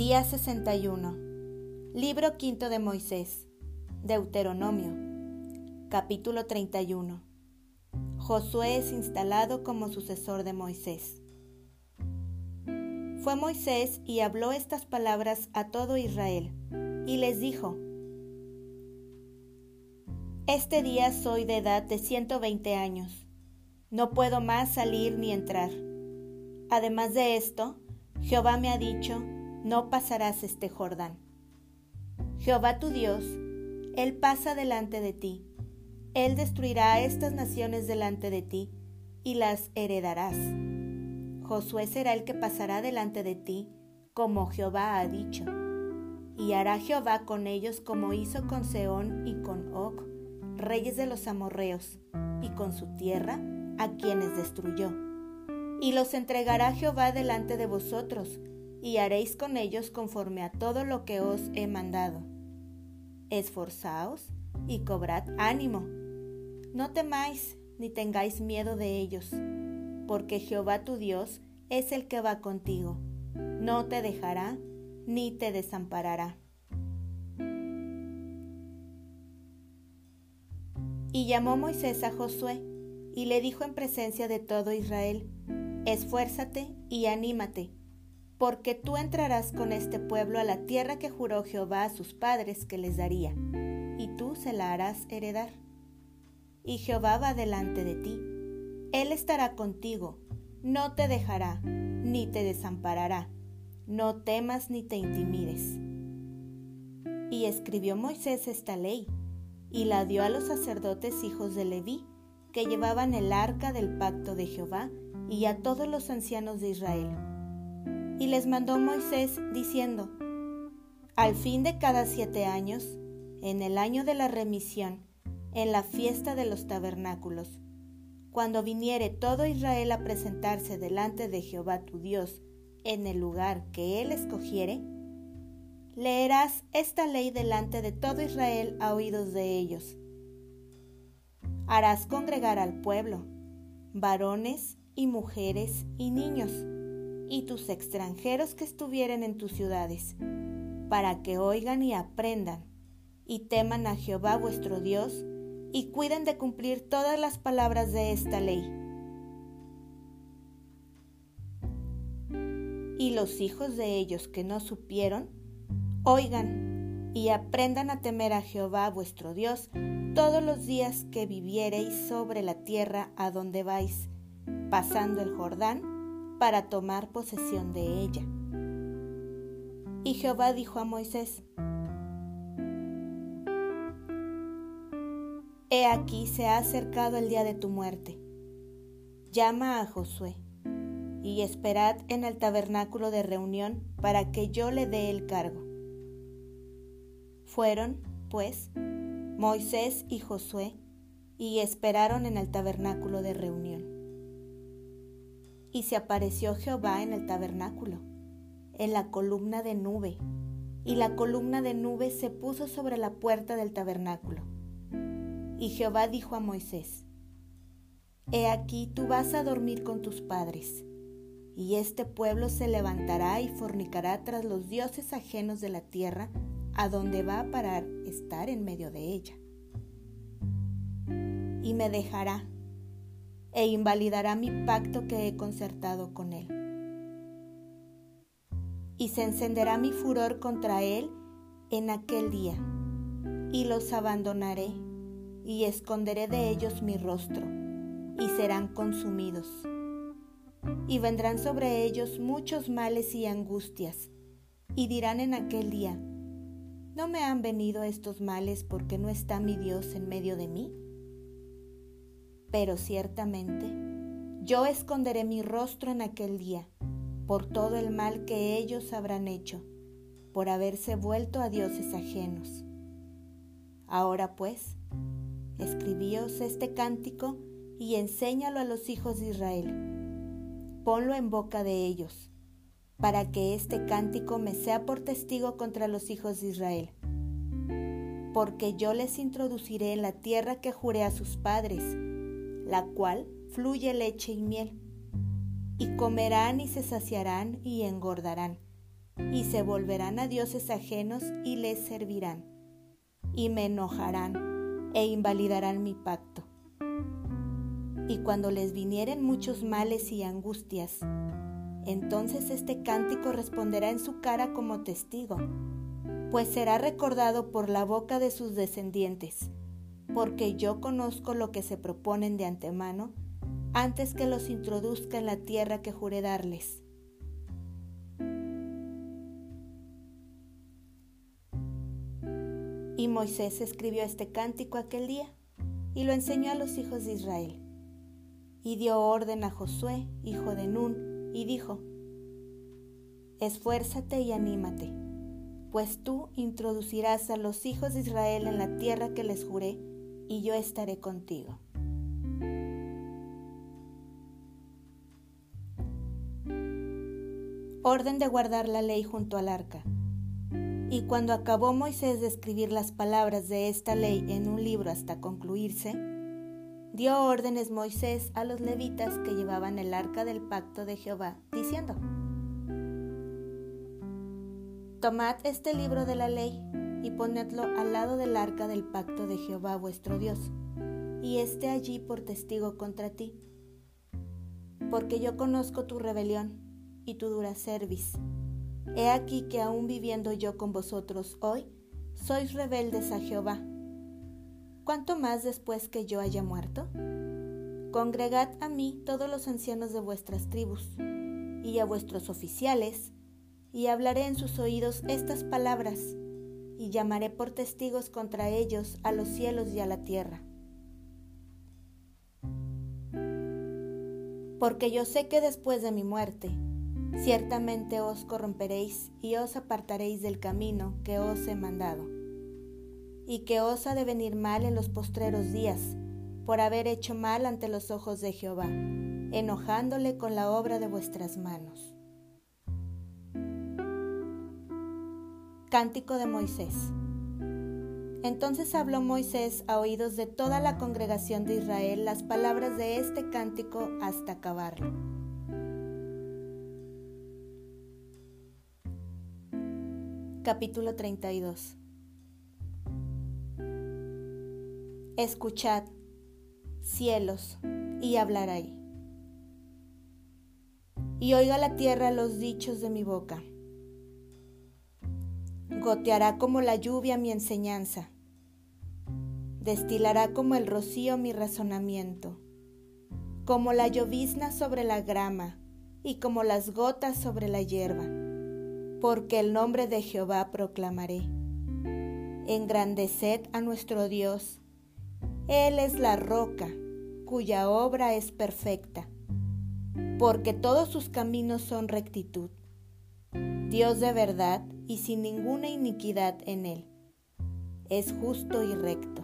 Día 61. Libro quinto de Moisés. Deuteronomio. Capítulo 31. Josué es instalado como sucesor de Moisés. Fue Moisés y habló estas palabras a todo Israel, y les dijo, Este día soy de edad de 120 años, no puedo más salir ni entrar. Además de esto, Jehová me ha dicho, no pasarás este Jordán. Jehová tu Dios, Él pasa delante de ti. Él destruirá a estas naciones delante de ti y las heredarás. Josué será el que pasará delante de ti, como Jehová ha dicho. Y hará Jehová con ellos como hizo con Seón y con Og, reyes de los amorreos, y con su tierra, a quienes destruyó. Y los entregará Jehová delante de vosotros, y haréis con ellos conforme a todo lo que os he mandado. Esforzaos y cobrad ánimo. No temáis ni tengáis miedo de ellos, porque Jehová tu Dios es el que va contigo. No te dejará ni te desamparará. Y llamó Moisés a Josué y le dijo en presencia de todo Israel, Esfuérzate y anímate porque tú entrarás con este pueblo a la tierra que juró Jehová a sus padres que les daría, y tú se la harás heredar. Y Jehová va delante de ti. Él estará contigo, no te dejará, ni te desamparará. No temas ni te intimides. Y escribió Moisés esta ley, y la dio a los sacerdotes hijos de Leví, que llevaban el arca del pacto de Jehová, y a todos los ancianos de Israel y les mandó Moisés diciendo, Al fin de cada siete años, en el año de la remisión, en la fiesta de los tabernáculos, cuando viniere todo Israel a presentarse delante de Jehová tu Dios en el lugar que él escogiere, leerás esta ley delante de todo Israel a oídos de ellos. Harás congregar al pueblo, varones y mujeres y niños, y tus extranjeros que estuvieren en tus ciudades, para que oigan y aprendan, y teman a Jehová vuestro Dios, y cuiden de cumplir todas las palabras de esta ley. Y los hijos de ellos que no supieron, oigan y aprendan a temer a Jehová vuestro Dios todos los días que viviereis sobre la tierra a donde vais, pasando el Jordán, para tomar posesión de ella. Y Jehová dijo a Moisés, He aquí se ha acercado el día de tu muerte. Llama a Josué y esperad en el tabernáculo de reunión para que yo le dé el cargo. Fueron, pues, Moisés y Josué y esperaron en el tabernáculo de reunión. Y se apareció Jehová en el tabernáculo, en la columna de nube, y la columna de nube se puso sobre la puerta del tabernáculo. Y Jehová dijo a Moisés, He aquí tú vas a dormir con tus padres, y este pueblo se levantará y fornicará tras los dioses ajenos de la tierra, a donde va a parar estar en medio de ella. Y me dejará e invalidará mi pacto que he concertado con él. Y se encenderá mi furor contra él en aquel día, y los abandonaré, y esconderé de ellos mi rostro, y serán consumidos. Y vendrán sobre ellos muchos males y angustias, y dirán en aquel día, ¿no me han venido estos males porque no está mi Dios en medio de mí? Pero ciertamente yo esconderé mi rostro en aquel día por todo el mal que ellos habrán hecho, por haberse vuelto a dioses ajenos. Ahora pues, escribíos este cántico y enséñalo a los hijos de Israel. Ponlo en boca de ellos, para que este cántico me sea por testigo contra los hijos de Israel. Porque yo les introduciré en la tierra que juré a sus padres, la cual fluye leche y miel. Y comerán y se saciarán y engordarán, y se volverán a dioses ajenos y les servirán, y me enojarán e invalidarán mi pacto. Y cuando les vinieren muchos males y angustias, entonces este cántico responderá en su cara como testigo, pues será recordado por la boca de sus descendientes, porque yo conozco lo que se proponen de antemano antes que los introduzca en la tierra que juré darles. Y Moisés escribió este cántico aquel día y lo enseñó a los hijos de Israel. Y dio orden a Josué, hijo de Nun, y dijo, Esfuérzate y anímate, pues tú introducirás a los hijos de Israel en la tierra que les juré, y yo estaré contigo. Orden de guardar la ley junto al arca. Y cuando acabó Moisés de escribir las palabras de esta ley en un libro hasta concluirse, dio órdenes Moisés a los levitas que llevaban el arca del pacto de Jehová, diciendo, Tomad este libro de la ley y ponedlo al lado del arca del pacto de Jehová vuestro Dios, y esté allí por testigo contra ti, porque yo conozco tu rebelión y tu dura cerviz He aquí que aún viviendo yo con vosotros hoy, sois rebeldes a Jehová. ¿Cuánto más después que yo haya muerto? Congregad a mí todos los ancianos de vuestras tribus, y a vuestros oficiales, y hablaré en sus oídos estas palabras, y llamaré por testigos contra ellos a los cielos y a la tierra. Porque yo sé que después de mi muerte, Ciertamente os corromperéis y os apartaréis del camino que os he mandado, y que os ha de venir mal en los postreros días, por haber hecho mal ante los ojos de Jehová, enojándole con la obra de vuestras manos. Cántico de Moisés. Entonces habló Moisés a oídos de toda la congregación de Israel las palabras de este cántico hasta acabarlo. Capítulo 32 Escuchad, cielos, y hablaréis. Y oiga la tierra los dichos de mi boca. Goteará como la lluvia mi enseñanza. Destilará como el rocío mi razonamiento, como la llovizna sobre la grama y como las gotas sobre la hierba porque el nombre de Jehová proclamaré. Engrandeced a nuestro Dios. Él es la roca, cuya obra es perfecta, porque todos sus caminos son rectitud. Dios de verdad y sin ninguna iniquidad en él. Es justo y recto.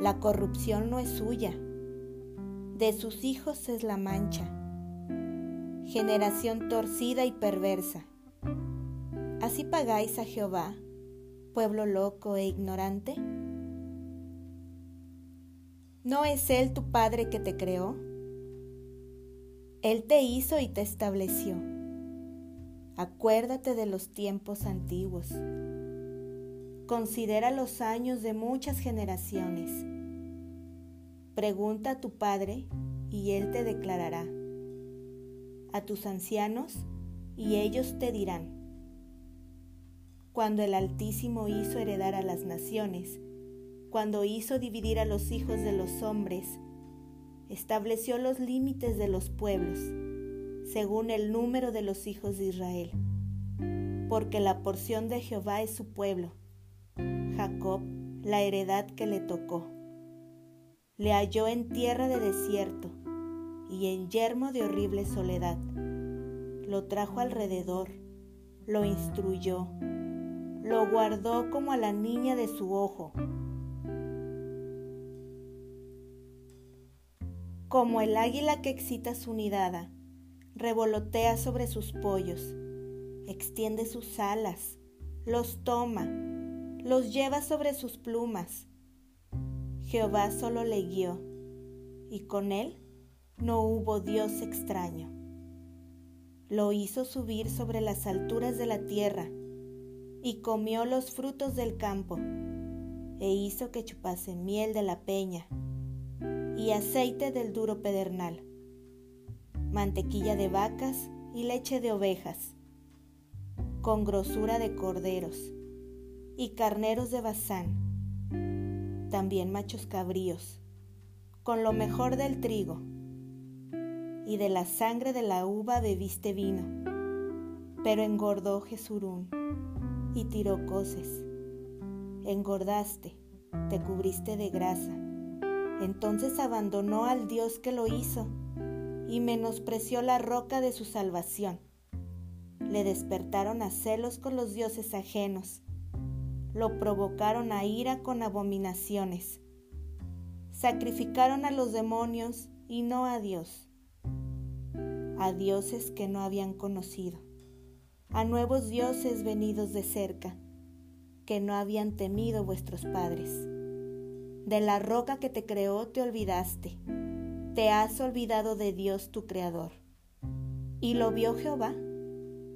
La corrupción no es suya, de sus hijos es la mancha generación torcida y perversa. ¿Así pagáis a Jehová, pueblo loco e ignorante? ¿No es Él tu Padre que te creó? Él te hizo y te estableció. Acuérdate de los tiempos antiguos. Considera los años de muchas generaciones. Pregunta a tu Padre y Él te declarará a tus ancianos, y ellos te dirán, cuando el Altísimo hizo heredar a las naciones, cuando hizo dividir a los hijos de los hombres, estableció los límites de los pueblos, según el número de los hijos de Israel, porque la porción de Jehová es su pueblo, Jacob la heredad que le tocó. Le halló en tierra de desierto, y en yermo de horrible soledad. Lo trajo alrededor, lo instruyó, lo guardó como a la niña de su ojo. Como el águila que excita su nidada, revolotea sobre sus pollos, extiende sus alas, los toma, los lleva sobre sus plumas. Jehová solo le guió, y con él no hubo Dios extraño. lo hizo subir sobre las alturas de la tierra y comió los frutos del campo e hizo que chupase miel de la peña y aceite del duro pedernal, mantequilla de vacas y leche de ovejas, con grosura de corderos y carneros de Bazán, también machos cabríos, con lo mejor del trigo, y de la sangre de la uva bebiste vino, pero engordó Jesurún y tiró coces. Engordaste, te cubriste de grasa. Entonces abandonó al Dios que lo hizo y menospreció la roca de su salvación. Le despertaron a celos con los dioses ajenos. Lo provocaron a ira con abominaciones. Sacrificaron a los demonios y no a Dios. A dioses que no habían conocido a nuevos dioses venidos de cerca, que no habían temido vuestros padres. De la roca que te creó te olvidaste, te has olvidado de Dios tu Creador. Y lo vio Jehová,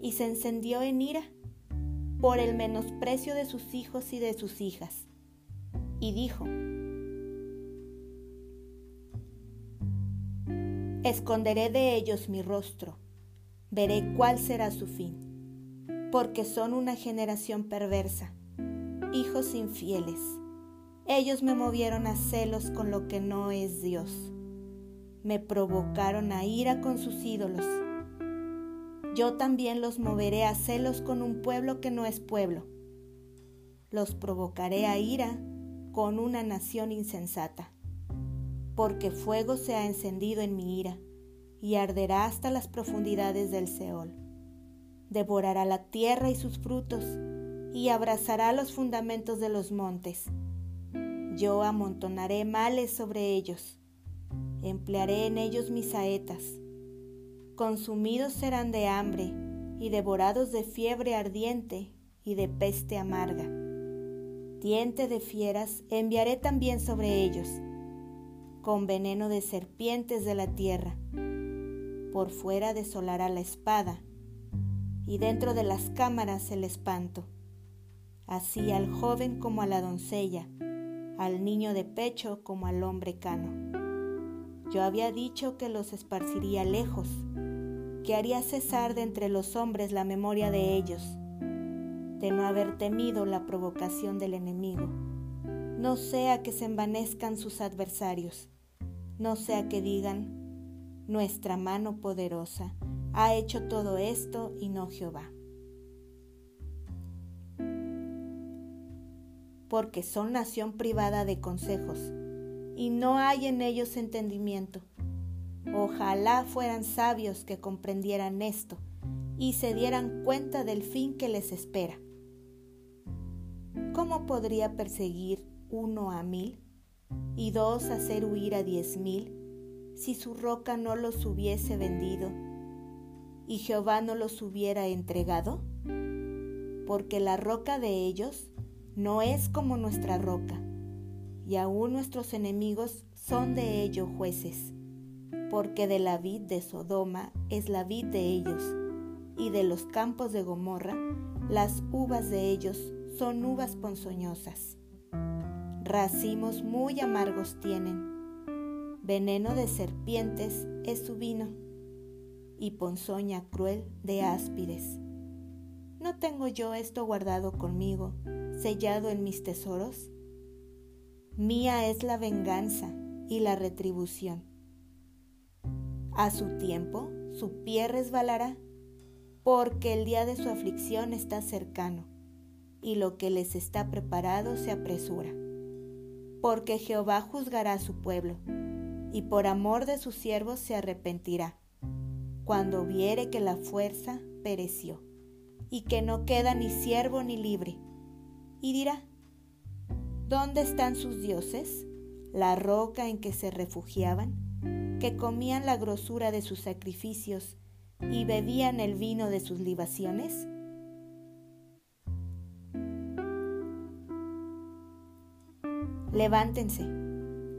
y se encendió en ira por el menosprecio de sus hijos y de sus hijas. Y dijo, Esconderé de ellos mi rostro, veré cuál será su fin porque son una generación perversa, hijos infieles. Ellos me movieron a celos con lo que no es Dios. Me provocaron a ira con sus ídolos. Yo también los moveré a celos con un pueblo que no es pueblo. Los provocaré a ira con una nación insensata. Porque fuego se ha encendido en mi ira y arderá hasta las profundidades del Seol devorará la tierra y sus frutos, y abrazará los fundamentos de los montes. Yo amontonaré males sobre ellos, emplearé en ellos mis saetas. Consumidos serán de hambre y devorados de fiebre ardiente y de peste amarga. Diente de fieras enviaré también sobre ellos, con veneno de serpientes de la tierra. Por fuera desolará la espada y dentro de las cámaras el espanto, así al joven como a la doncella, al niño de pecho como al hombre cano. Yo había dicho que los esparciría lejos, que haría cesar de entre los hombres la memoria de ellos, de no haber temido la provocación del enemigo, no sea que se envanezcan sus adversarios, no sea que digan, nuestra mano poderosa ha hecho todo esto y no Jehová. Porque son nación privada de consejos, y no hay en ellos entendimiento. Ojalá fueran sabios que comprendieran esto y se dieran cuenta del fin que les espera. ¿Cómo podría perseguir uno a mil y dos hacer huir a diez mil si su roca no los hubiese vendido y Jehová no los hubiera entregado? Porque la roca de ellos no es como nuestra roca, y aún nuestros enemigos son de ellos jueces, porque de la vid de Sodoma es la vid de ellos, y de los campos de Gomorra las uvas de ellos son uvas ponzoñosas. Racimos muy amargos tienen, veneno de serpientes es su vino y ponzoña cruel de áspides. ¿No tengo yo esto guardado conmigo, sellado en mis tesoros? Mía es la venganza y la retribución. A su tiempo su pie resbalará, porque el día de su aflicción está cercano, y lo que les está preparado se apresura. Porque Jehová juzgará a su pueblo, y por amor de sus siervos se arrepentirá cuando viere que la fuerza pereció y que no queda ni siervo ni libre. Y dirá, ¿dónde están sus dioses? La roca en que se refugiaban, que comían la grosura de sus sacrificios y bebían el vino de sus libaciones. Levántense,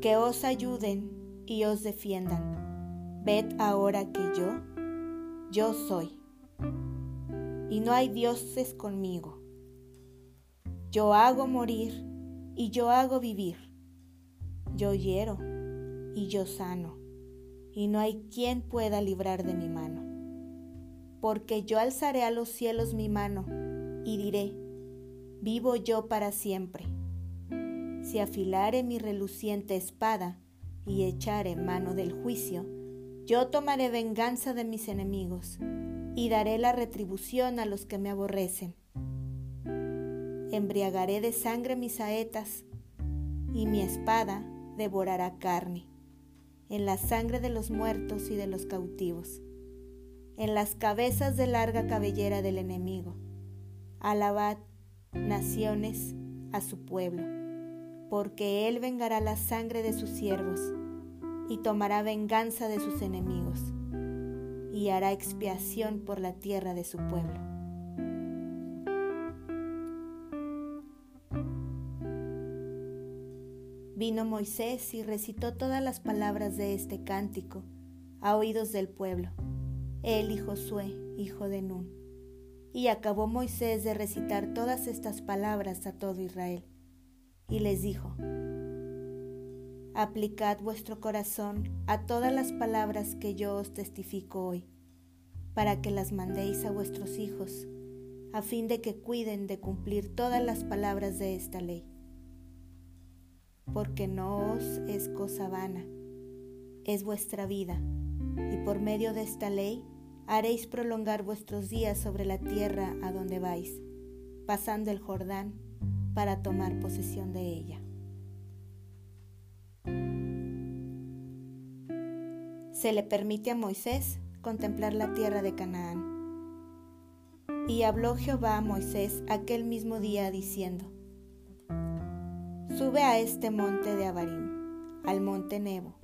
que os ayuden y os defiendan. Ved ahora que yo yo soy y no hay dioses conmigo. Yo hago morir y yo hago vivir. Yo hiero y yo sano, y no hay quien pueda librar de mi mano. Porque yo alzaré a los cielos mi mano y diré, vivo yo para siempre. Si afilare mi reluciente espada y echare mano del juicio, yo tomaré venganza de mis enemigos y daré la retribución a los que me aborrecen. Embriagaré de sangre mis saetas y mi espada devorará carne, en la sangre de los muertos y de los cautivos, en las cabezas de larga cabellera del enemigo. Alabad, naciones, a su pueblo, porque él vengará la sangre de sus siervos y tomará venganza de sus enemigos y hará expiación por la tierra de su pueblo. Vino Moisés y recitó todas las palabras de este cántico a oídos del pueblo, él y Josué, hijo de Nun. Y acabó Moisés de recitar todas estas palabras a todo Israel, y les dijo, Aplicad vuestro corazón a todas las palabras que yo os testifico hoy, para que las mandéis a vuestros hijos, a fin de que cuiden de cumplir todas las palabras de esta ley porque no os es cosa vana, es vuestra vida, y por medio de esta ley haréis prolongar vuestros días sobre la tierra a donde vais, pasando el Jordán para tomar posesión de ella. Se le permite a Moisés contemplar la tierra de Canaán. Y habló Jehová a Moisés aquel mismo día diciendo, Sube a este monte de Abarim, al monte Nebo,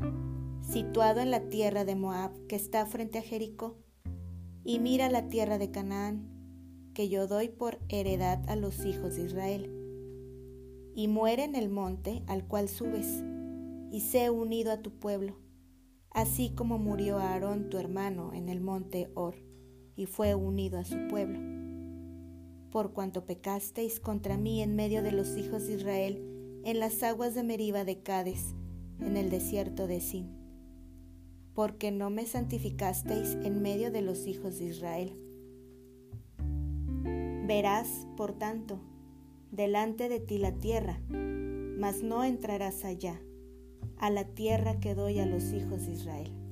situado en la tierra de Moab que está frente a Jericó, y mira la tierra de Canaán, que yo doy por heredad a los hijos de Israel. Y muere en el monte al cual subes, y sé unido a tu pueblo, así como murió Aarón tu hermano en el monte Hor, y fue unido a su pueblo. Por cuanto pecasteis contra mí en medio de los hijos de Israel, en las aguas de Meriba de Cades, en el desierto de Sin, porque no me santificasteis en medio de los hijos de Israel. Verás, por tanto, delante de ti la tierra, mas no entrarás allá, a la tierra que doy a los hijos de Israel.